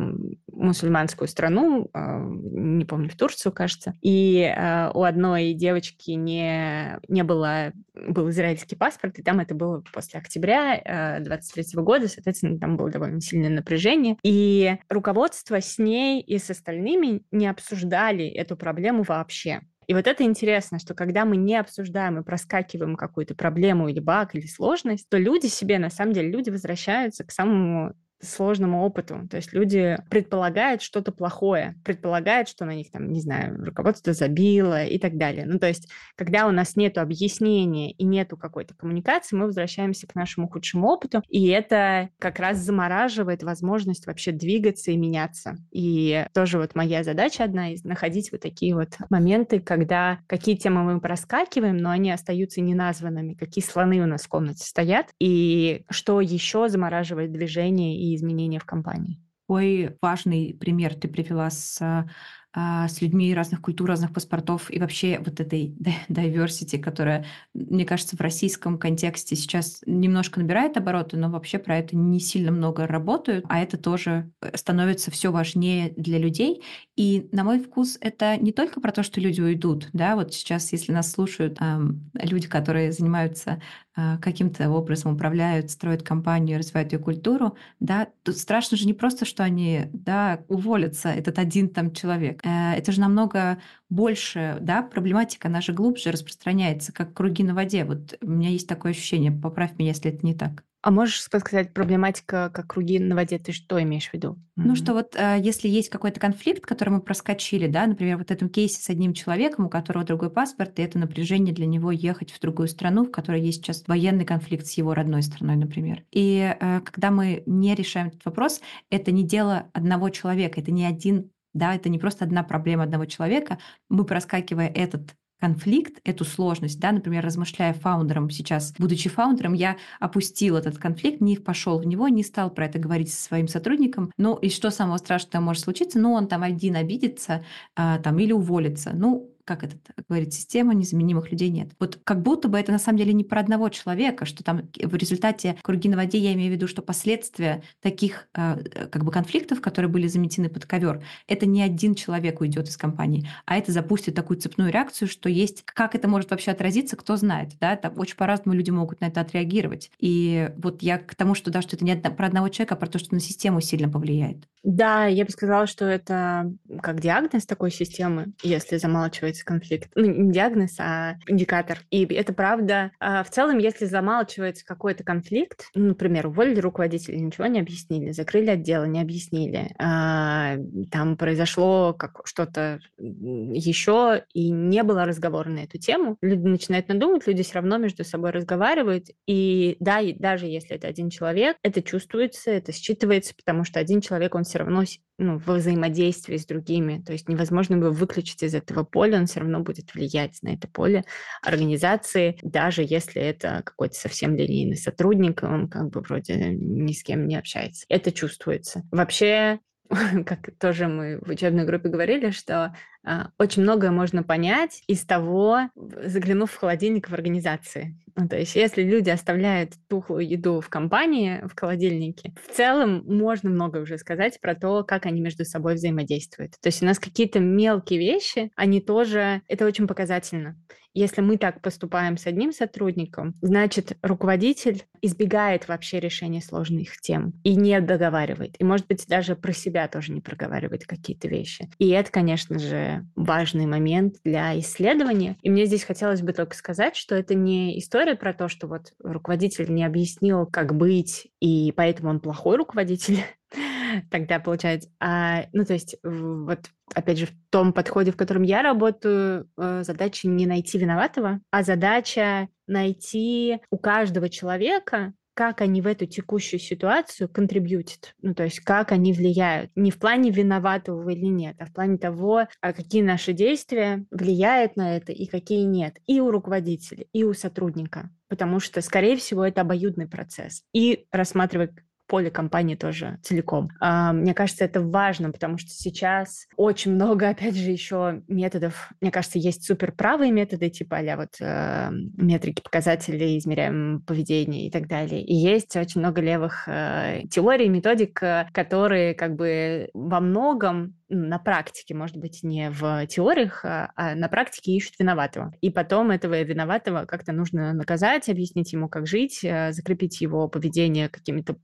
мусульманскую страну, э, не помню, в Турцию, кажется, и э, у одной девочки не, не было, был израильский паспорт, и там это было после октября 23 года, соответственно, там было довольно сильное напряжение, и руководство с ней и с остальными не обсуждали эту проблему вообще. И вот это интересно, что когда мы не обсуждаем и проскакиваем какую-то проблему или баг, или сложность, то люди себе, на самом деле, люди возвращаются к самому сложному опыту. То есть люди предполагают что-то плохое, предполагают, что на них там, не знаю, руководство забило и так далее. Ну, то есть, когда у нас нет объяснения и нету какой-то коммуникации, мы возвращаемся к нашему худшему опыту, и это как раз замораживает возможность вообще двигаться и меняться. И тоже вот моя задача одна из находить вот такие вот моменты, когда какие темы мы проскакиваем, но они остаются неназванными, какие слоны у нас в комнате стоят, и что еще замораживает движение и изменения в компании. Ой, важный пример ты привела с а, с людьми разных культур, разных паспортов и вообще вот этой [laughs] diversity, которая, мне кажется, в российском контексте сейчас немножко набирает обороты, но вообще про это не сильно много работают, а это тоже э, становится все важнее для людей. И на мой вкус это не только про то, что люди уйдут, да, вот сейчас, если нас слушают эм, люди, которые занимаются каким-то образом управляют, строят компанию, развивают ее культуру, да, тут страшно же не просто, что они, да, уволятся, этот один там человек, Э, это же намного больше, да, проблематика, она же глубже распространяется, как круги на воде. Вот у меня есть такое ощущение, поправь меня, если это не так. А можешь сказать, проблематика как круги на воде, ты что имеешь в виду? Ну, mm-hmm. что вот э, если есть какой-то конфликт, который мы проскочили, да, например, вот в этом кейсе с одним человеком, у которого другой паспорт, и это напряжение для него ехать в другую страну, в которой есть сейчас военный конфликт с его родной страной, например. И э, когда мы не решаем этот вопрос, это не дело одного человека, это не один да, это не просто одна проблема одного человека. Мы, проскакивая этот конфликт, эту сложность, да, например, размышляя фаундером сейчас, будучи фаундером, я опустил этот конфликт, не пошел в него, не стал про это говорить со своим сотрудником. Ну и что самого страшного может случиться? Ну, он там один обидится а, там, или уволится. Ну, как это говорит система, незаменимых людей нет. Вот как будто бы это на самом деле не про одного человека, что там в результате круги на воде, я имею в виду, что последствия таких э, как бы конфликтов, которые были заметены под ковер, это не один человек уйдет из компании, а это запустит такую цепную реакцию, что есть, как это может вообще отразиться, кто знает, да, там очень по-разному люди могут на это отреагировать. И вот я к тому, что да, что это не про одного человека, а про то, что на систему сильно повлияет. Да, я бы сказала, что это как диагноз такой системы, если замалчивается конфликт. Ну, не диагноз, а индикатор. И это правда. А в целом, если замалчивается какой-то конфликт, ну, например, уволили руководителя, ничего не объяснили, закрыли отдел, не объяснили, а, там произошло как что-то еще, и не было разговора на эту тему, люди начинают надумать, люди все равно между собой разговаривают, и да, и даже если это один человек, это чувствуется, это считывается, потому что один человек, он все равно ну, во взаимодействии с другими. То есть невозможно его выключить из этого поля, он все равно будет влиять на это поле организации, даже если это какой-то совсем линейный сотрудник, он как бы вроде ни с кем не общается. Это чувствуется. Вообще, [laughs] как тоже мы в учебной группе говорили, что очень многое можно понять из того, заглянув в холодильник в организации. Ну, то есть, если люди оставляют тухлую еду в компании, в холодильнике, в целом можно много уже сказать про то, как они между собой взаимодействуют. То есть у нас какие-то мелкие вещи, они тоже, это очень показательно. Если мы так поступаем с одним сотрудником, значит, руководитель избегает вообще решения сложных тем и не договаривает. И, может быть, даже про себя тоже не проговаривает какие-то вещи. И это, конечно же, важный момент для исследования. И мне здесь хотелось бы только сказать, что это не история про то, что вот руководитель не объяснил, как быть, и поэтому он плохой руководитель. [laughs] Тогда получается, а, ну то есть вот опять же в том подходе, в котором я работаю, э, задача не найти виноватого, а задача найти у каждого человека как они в эту текущую ситуацию контрибьютят, ну, то есть как они влияют. Не в плане виноватого или нет, а в плане того, а какие наши действия влияют на это и какие нет. И у руководителя, и у сотрудника. Потому что, скорее всего, это обоюдный процесс. И рассматривать поле компании тоже целиком. А, мне кажется, это важно, потому что сейчас очень много, опять же, еще методов. Мне кажется, есть суперправые методы, типа а вот э, метрики показателей, измеряем поведение и так далее. И есть очень много левых э, теорий, методик, э, которые как бы во многом на практике, может быть, не в теориях, а, а на практике ищут виноватого. И потом этого виноватого как-то нужно наказать, объяснить ему, как жить, э, закрепить его поведение какими-то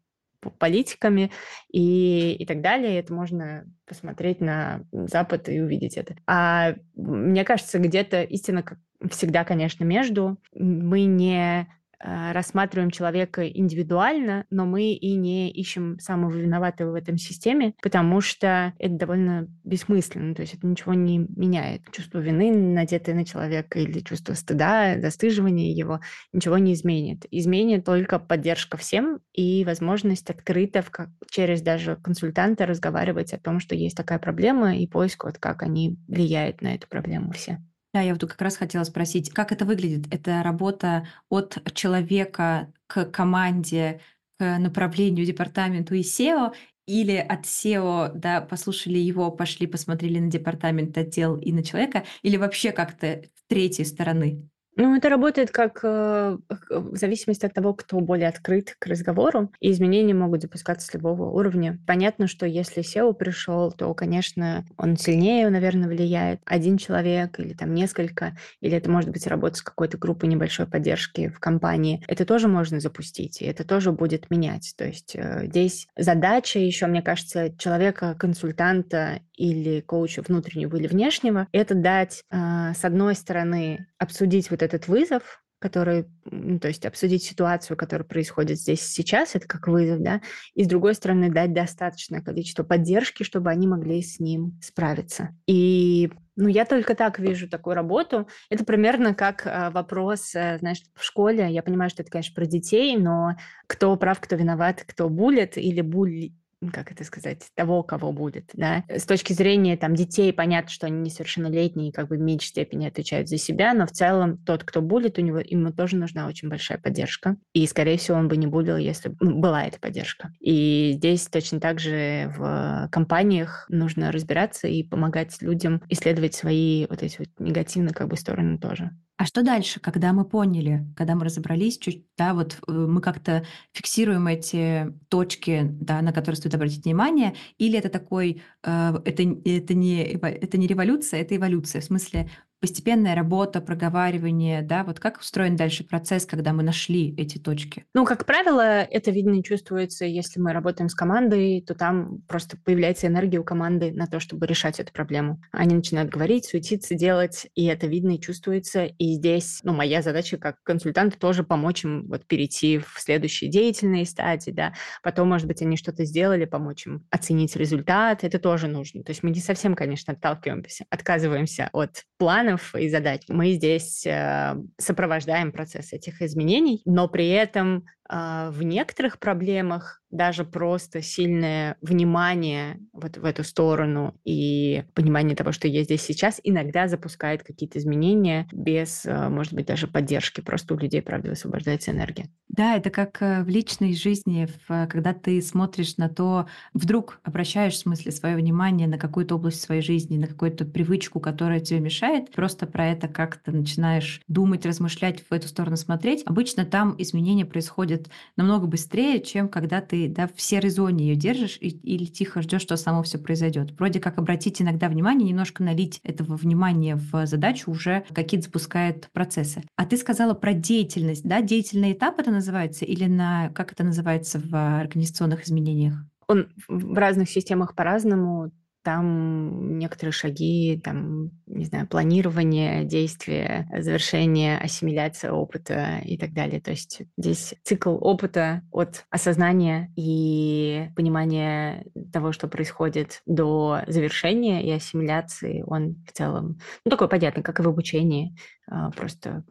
политиками и, и так далее. Это можно посмотреть на Запад и увидеть это. А мне кажется, где-то истина всегда, конечно, между. Мы не рассматриваем человека индивидуально, но мы и не ищем самого виноватого в этом системе, потому что это довольно бессмысленно, то есть это ничего не меняет. Чувство вины, надетое на человека, или чувство стыда, застыживания его, ничего не изменит. Изменит только поддержка всем и возможность открыто как, через даже консультанта разговаривать о том, что есть такая проблема, и поиск, вот как они влияют на эту проблему все. Да, я вот как раз хотела спросить, как это выглядит? Это работа от человека к команде, к направлению, департаменту и SEO, или от SEO, да, послушали его, пошли, посмотрели на департамент, отдел и на человека, или вообще как-то третьей стороны? Ну, это работает как э, в зависимости от того, кто более открыт к разговору, и изменения могут запускаться с любого уровня. Понятно, что если SEO пришел, то, конечно, он сильнее, наверное, влияет. Один человек или там несколько, или это может быть работа с какой-то группой небольшой поддержки в компании. Это тоже можно запустить, и это тоже будет менять. То есть э, здесь задача еще, мне кажется, человека-консультанта или коуча внутреннего или внешнего, это дать, э, с одной стороны, обсудить вот этот вызов, который, ну, то есть обсудить ситуацию, которая происходит здесь сейчас, это как вызов, да, и с другой стороны дать достаточное количество поддержки, чтобы они могли с ним справиться. И ну, я только так вижу такую работу. Это примерно как э, вопрос, э, знаешь, в школе. Я понимаю, что это, конечно, про детей, но кто прав, кто виноват, кто булит или буль как это сказать, того, кого будет, да. С точки зрения там детей, понятно, что они несовершеннолетние, как бы в меньшей степени отвечают за себя, но в целом тот, кто булит, у него ему тоже нужна очень большая поддержка. И, скорее всего, он бы не булил, если бы была эта поддержка. И здесь точно так же в компаниях нужно разбираться и помогать людям исследовать свои вот эти вот негативные как бы стороны тоже. А что дальше, когда мы поняли, когда мы разобрались, чуть, да, вот э, мы как-то фиксируем эти точки, да, на которые стоит обратить внимание, или это такой, э, это, это, не, это не революция, это эволюция, в смысле постепенная работа, проговаривание, да, вот как устроен дальше процесс, когда мы нашли эти точки? Ну, как правило, это видно и чувствуется, если мы работаем с командой, то там просто появляется энергия у команды на то, чтобы решать эту проблему. Они начинают говорить, суетиться, делать, и это видно и чувствуется. И здесь, ну, моя задача как консультанта тоже помочь им вот перейти в следующие деятельные стадии, да. Потом, может быть, они что-то сделали, помочь им оценить результат, это тоже нужно. То есть мы не совсем, конечно, отталкиваемся, отказываемся от плана, планов и задач. Мы здесь э, сопровождаем процесс этих изменений, но при этом в некоторых проблемах даже просто сильное внимание вот в эту сторону и понимание того, что я здесь сейчас, иногда запускает какие-то изменения без, э, может быть, даже поддержки. Просто у людей, правда, высвобождается энергия. Да, это как э, в личной жизни, в, когда ты смотришь на то, вдруг обращаешь в смысле свое внимание на какую-то область своей жизни, на какую-то привычку, которая тебе мешает, просто про это как-то начинаешь думать, размышлять, в эту сторону смотреть. Обычно там изменения происходят намного быстрее, чем когда ты да, в серой зоне ее держишь и, или тихо ждешь, что само все произойдет. Вроде как обратить иногда внимание, немножко налить этого внимания в задачу уже какие-то запускает процессы. А ты сказала про деятельность, да? Деятельный этап это называется или на как это называется в организационных изменениях? Он в разных системах по-разному там некоторые шаги, там, не знаю, планирование, действия, завершение, ассимиляция опыта и так далее. То есть здесь цикл опыта от осознания и понимания того, что происходит, до завершения и ассимиляции, он в целом, ну, такой понятный, как и в обучении, а, просто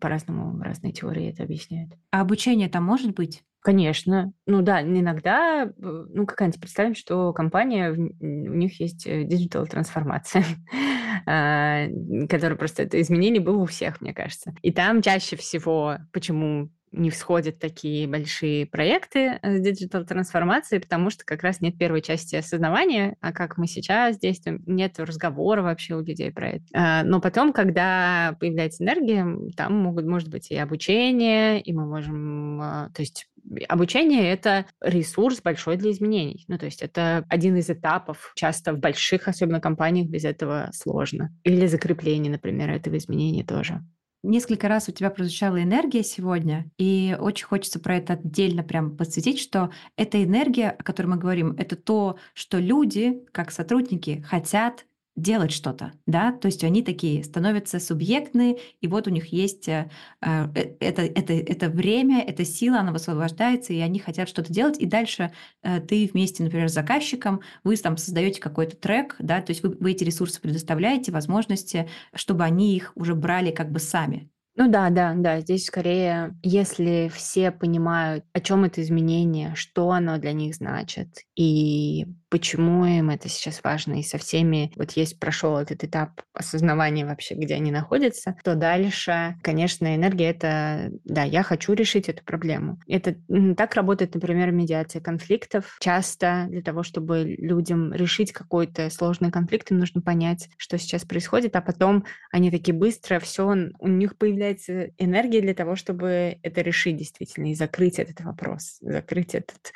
по-разному разные теории это объясняют. А обучение там может быть? Конечно. Ну да, иногда, э, ну какая-нибудь, представим, что компания, у них есть э, digital трансформация, [laughs] а, которая просто это изменили было у всех, мне кажется. И там чаще всего, почему не всходят такие большие проекты с digital-трансформацией, потому что как раз нет первой части осознавания, а как мы сейчас действуем, нет разговора вообще у людей про это. А, но потом, когда появляется энергия, там могут, может быть и обучение, и мы можем... А, то есть обучение — это ресурс большой для изменений. Ну, то есть это один из этапов. Часто в больших, особенно компаниях, без этого сложно. Или закрепление, например, этого изменения тоже. Несколько раз у тебя прозвучала энергия сегодня, и очень хочется про это отдельно прям подсветить, что эта энергия, о которой мы говорим, это то, что люди, как сотрудники, хотят делать что-то, да, то есть они такие становятся субъектны, и вот у них есть э, э, это, это, это время, эта сила, она высвобождается, и они хотят что-то делать, и дальше э, ты вместе, например, с заказчиком, вы там создаете какой-то трек, да, то есть вы, вы эти ресурсы предоставляете, возможности, чтобы они их уже брали как бы сами. Ну да, да, да. Здесь скорее, если все понимают, о чем это изменение, что оно для них значит, и почему им это сейчас важно, и со всеми вот есть прошел этот этап осознавания вообще, где они находятся, то дальше, конечно, энергия это, да, я хочу решить эту проблему. Это так работает, например, медиация конфликтов. Часто для того, чтобы людям решить какой-то сложный конфликт, им нужно понять, что сейчас происходит, а потом они такие быстро, все, у них появляется энергия для того, чтобы это решить действительно и закрыть этот вопрос, закрыть этот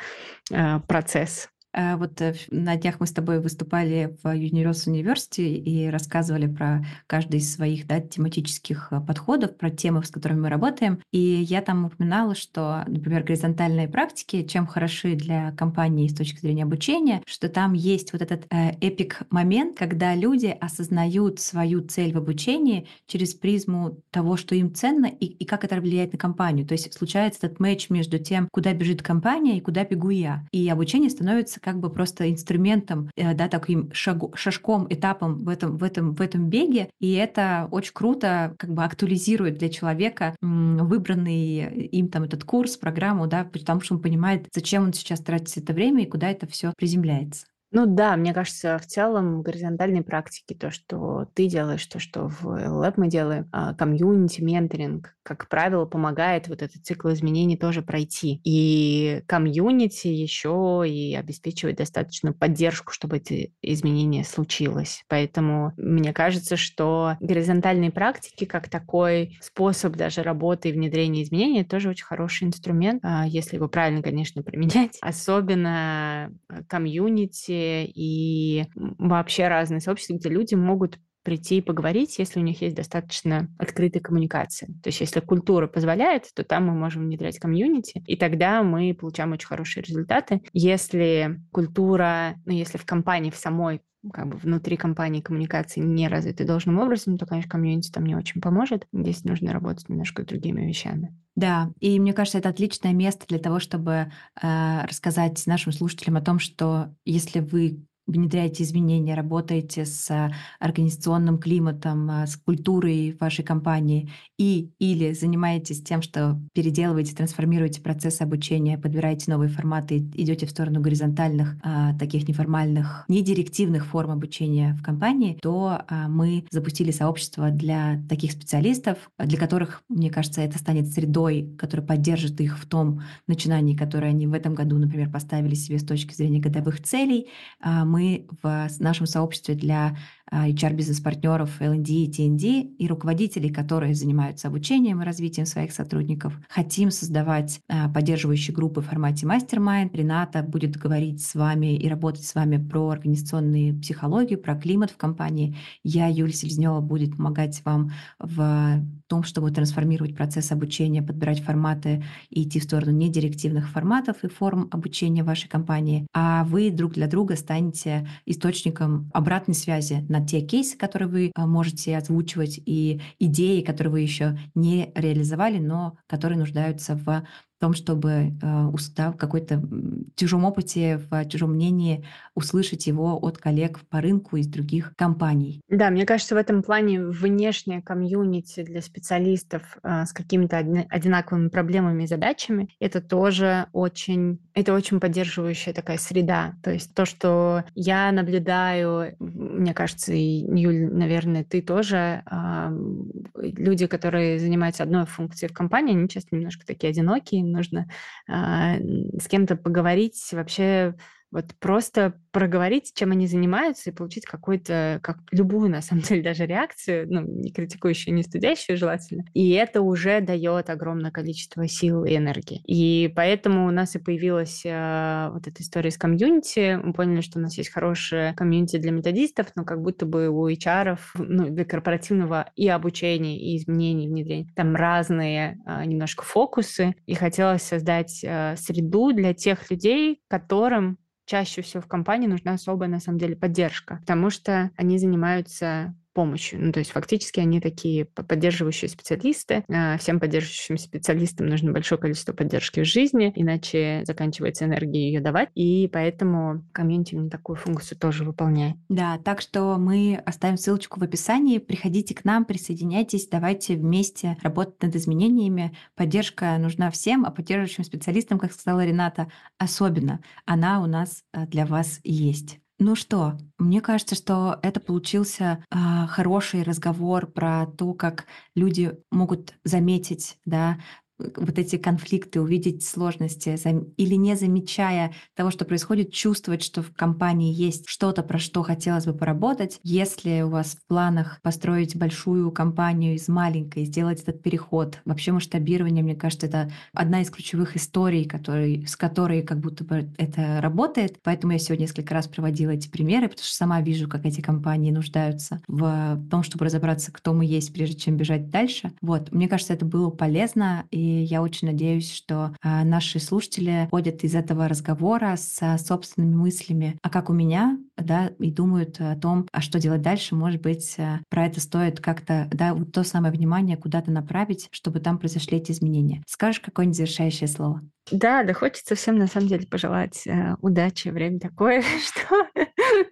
э, процесс. Э, вот э, на днях мы с тобой выступали в Universal University и рассказывали про каждый из своих да, тематических э, подходов, про темы, с которыми мы работаем. И я там упоминала, что, например, горизонтальные практики, чем хороши для компании с точки зрения обучения, что там есть вот этот эпик момент, когда люди осознают свою цель в обучении через призму того, что им ценно и, и как это влияет на компанию. То есть случается этот матч между тем, куда бежит компания и куда бегу я. И обучение становится как бы просто инструментом, э, да, таким шагу, шажком, этапом в этом, в, этом, в этом беге. И это очень круто как бы актуализирует для человека выбранный им там этот курс, программу, да, потому что он понимает, зачем он сейчас тратит это время и куда это все приземляется. Ну да, мне кажется, в целом горизонтальной практики, то, что ты делаешь, то, что в LLab мы делаем, а, комьюнити, менторинг, как правило, помогает вот этот цикл изменений тоже пройти. И комьюнити еще и обеспечивает достаточную поддержку, чтобы эти изменения случилось. Поэтому мне кажется, что горизонтальные практики, как такой способ даже работы и внедрения изменений, тоже очень хороший инструмент, а, если его правильно, конечно, [laughs] применять. Особенно комьюнити и вообще разные сообщества, где люди могут прийти и поговорить, если у них есть достаточно открытая коммуникация. То есть если культура позволяет, то там мы можем внедрять комьюнити, и тогда мы получаем очень хорошие результаты. Если культура, ну, если в компании в самой как бы внутри компании коммуникации не развиты должным образом, то, конечно, комьюнити там не очень поможет. Здесь нужно работать немножко другими вещами. Да, и мне кажется, это отличное место для того, чтобы э, рассказать нашим слушателям о том, что если вы внедряете изменения, работаете с а, организационным климатом, а, с культурой вашей компании и или занимаетесь тем, что переделываете, трансформируете процесс обучения, подбираете новые форматы, идете в сторону горизонтальных, а, таких неформальных, недирективных форм обучения в компании, то мы запустили сообщество для таких специалистов, для которых, мне кажется, это станет средой, которая поддержит их в том начинании, которое они в этом году, например, поставили себе с точки зрения годовых целей. Мы мы в нашем сообществе для HR-бизнес-партнеров L&D и TND и руководителей, которые занимаются обучением и развитием своих сотрудников. Хотим создавать а, поддерживающие группы в формате мастер-майнд. Рената будет говорить с вами и работать с вами про организационную психологию, про климат в компании. Я, Юлия Селезнева, будет помогать вам в том, чтобы трансформировать процесс обучения, подбирать форматы и идти в сторону недирективных форматов и форм обучения вашей компании. А вы друг для друга станете источником обратной связи на те кейсы, которые вы а, можете озвучивать, и идеи, которые вы еще не реализовали, но которые нуждаются в том, чтобы э, да, в какой-то чужом опыте, в чужом мнении услышать его от коллег по рынку из других компаний. Да, мне кажется, в этом плане внешняя комьюнити для специалистов э, с какими-то одинаковыми проблемами и задачами, это тоже очень, это очень поддерживающая такая среда. То есть то, что я наблюдаю, мне кажется, и Юль, наверное, ты тоже, э, люди, которые занимаются одной функцией в компании, они часто немножко такие одинокие, нужно э, с кем-то поговорить. Вообще Вот просто проговорить, чем они занимаются, и получить какую-то, как любую, на самом [laughs] деле, даже реакцию, ну, не критикующую, не студящую желательно. И это уже дает огромное количество сил и энергии. И поэтому у нас и появилась э, вот эта история с комьюнити. Мы поняли, что у нас есть хорошее комьюнити для методистов, но как будто бы у HR, ну, для корпоративного и обучения, и изменений, внедрения, там разные э, немножко фокусы. И хотелось создать э, среду для тех людей, которым чаще всего в компании нужна особая, на самом деле, поддержка, потому что они занимаются помощью. Ну, то есть фактически они такие поддерживающие специалисты. А, всем поддерживающим специалистам нужно большое количество поддержки в жизни, иначе заканчивается энергия ее давать. И поэтому комьюнити не такую функцию тоже выполняет. Да, так что мы оставим ссылочку в описании. Приходите к нам, присоединяйтесь, давайте вместе работать над изменениями. Поддержка нужна всем, а поддерживающим специалистам, как сказала Рената, особенно. Она у нас э, для вас есть. Ну что, мне кажется, что это получился а, хороший разговор про то, как люди могут заметить, да, вот эти конфликты, увидеть сложности или не замечая того, что происходит, чувствовать, что в компании есть что-то, про что хотелось бы поработать. Если у вас в планах построить большую компанию из маленькой, сделать этот переход, вообще масштабирование, мне кажется, это одна из ключевых историй, который, с которой как будто бы это работает. Поэтому я сегодня несколько раз проводила эти примеры, потому что сама вижу, как эти компании нуждаются в том, чтобы разобраться, кто мы есть, прежде чем бежать дальше. Вот, мне кажется, это было полезно, и я очень надеюсь, что а, наши слушатели ходят из этого разговора с собственными мыслями, а как у меня, да, и думают о том, а что делать дальше, может быть, а, про это стоит как-то, да, вот то самое внимание куда-то направить, чтобы там произошли эти изменения. Скажешь какое-нибудь завершающее слово? Да, да хочется всем на самом деле пожелать э, удачи. Время такое, [laughs] что,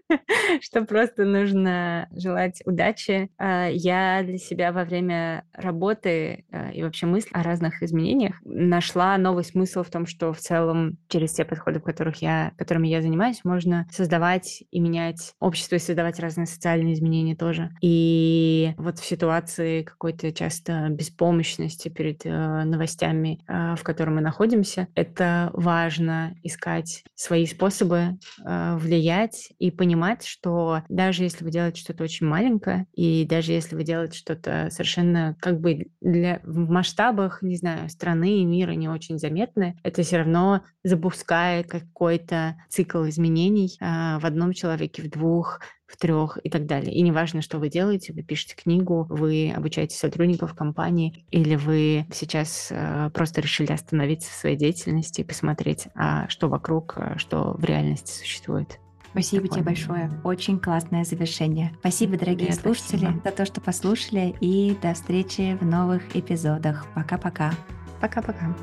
[laughs] что просто нужно желать удачи. Э, я для себя во время работы э, и вообще мысли о разных изменениях нашла новый смысл в том, что в целом через те подходы, которых я, которыми я занимаюсь, можно создавать и менять общество, и создавать разные социальные изменения тоже. И вот в ситуации какой-то часто беспомощности перед э, новостями, э, в которой мы находимся, это важно искать свои способы э, влиять и понимать, что даже если вы делаете что-то очень маленькое, и даже если вы делаете что-то совершенно как бы для, в масштабах, не знаю, страны и мира не очень заметное, это все равно запускает какой-то цикл изменений э, в одном человеке, в двух, в трех и так далее. И неважно, что вы делаете, вы пишете книгу, вы обучаете сотрудников компании, или вы сейчас э, просто решили остановиться в своей деятельности и посмотреть, а что вокруг, а что в реальности существует. Спасибо Такое. тебе большое. Очень классное завершение. Спасибо, дорогие Привет, слушатели, спасибо. за то, что послушали. И до встречи в новых эпизодах. Пока-пока. Пока-пока.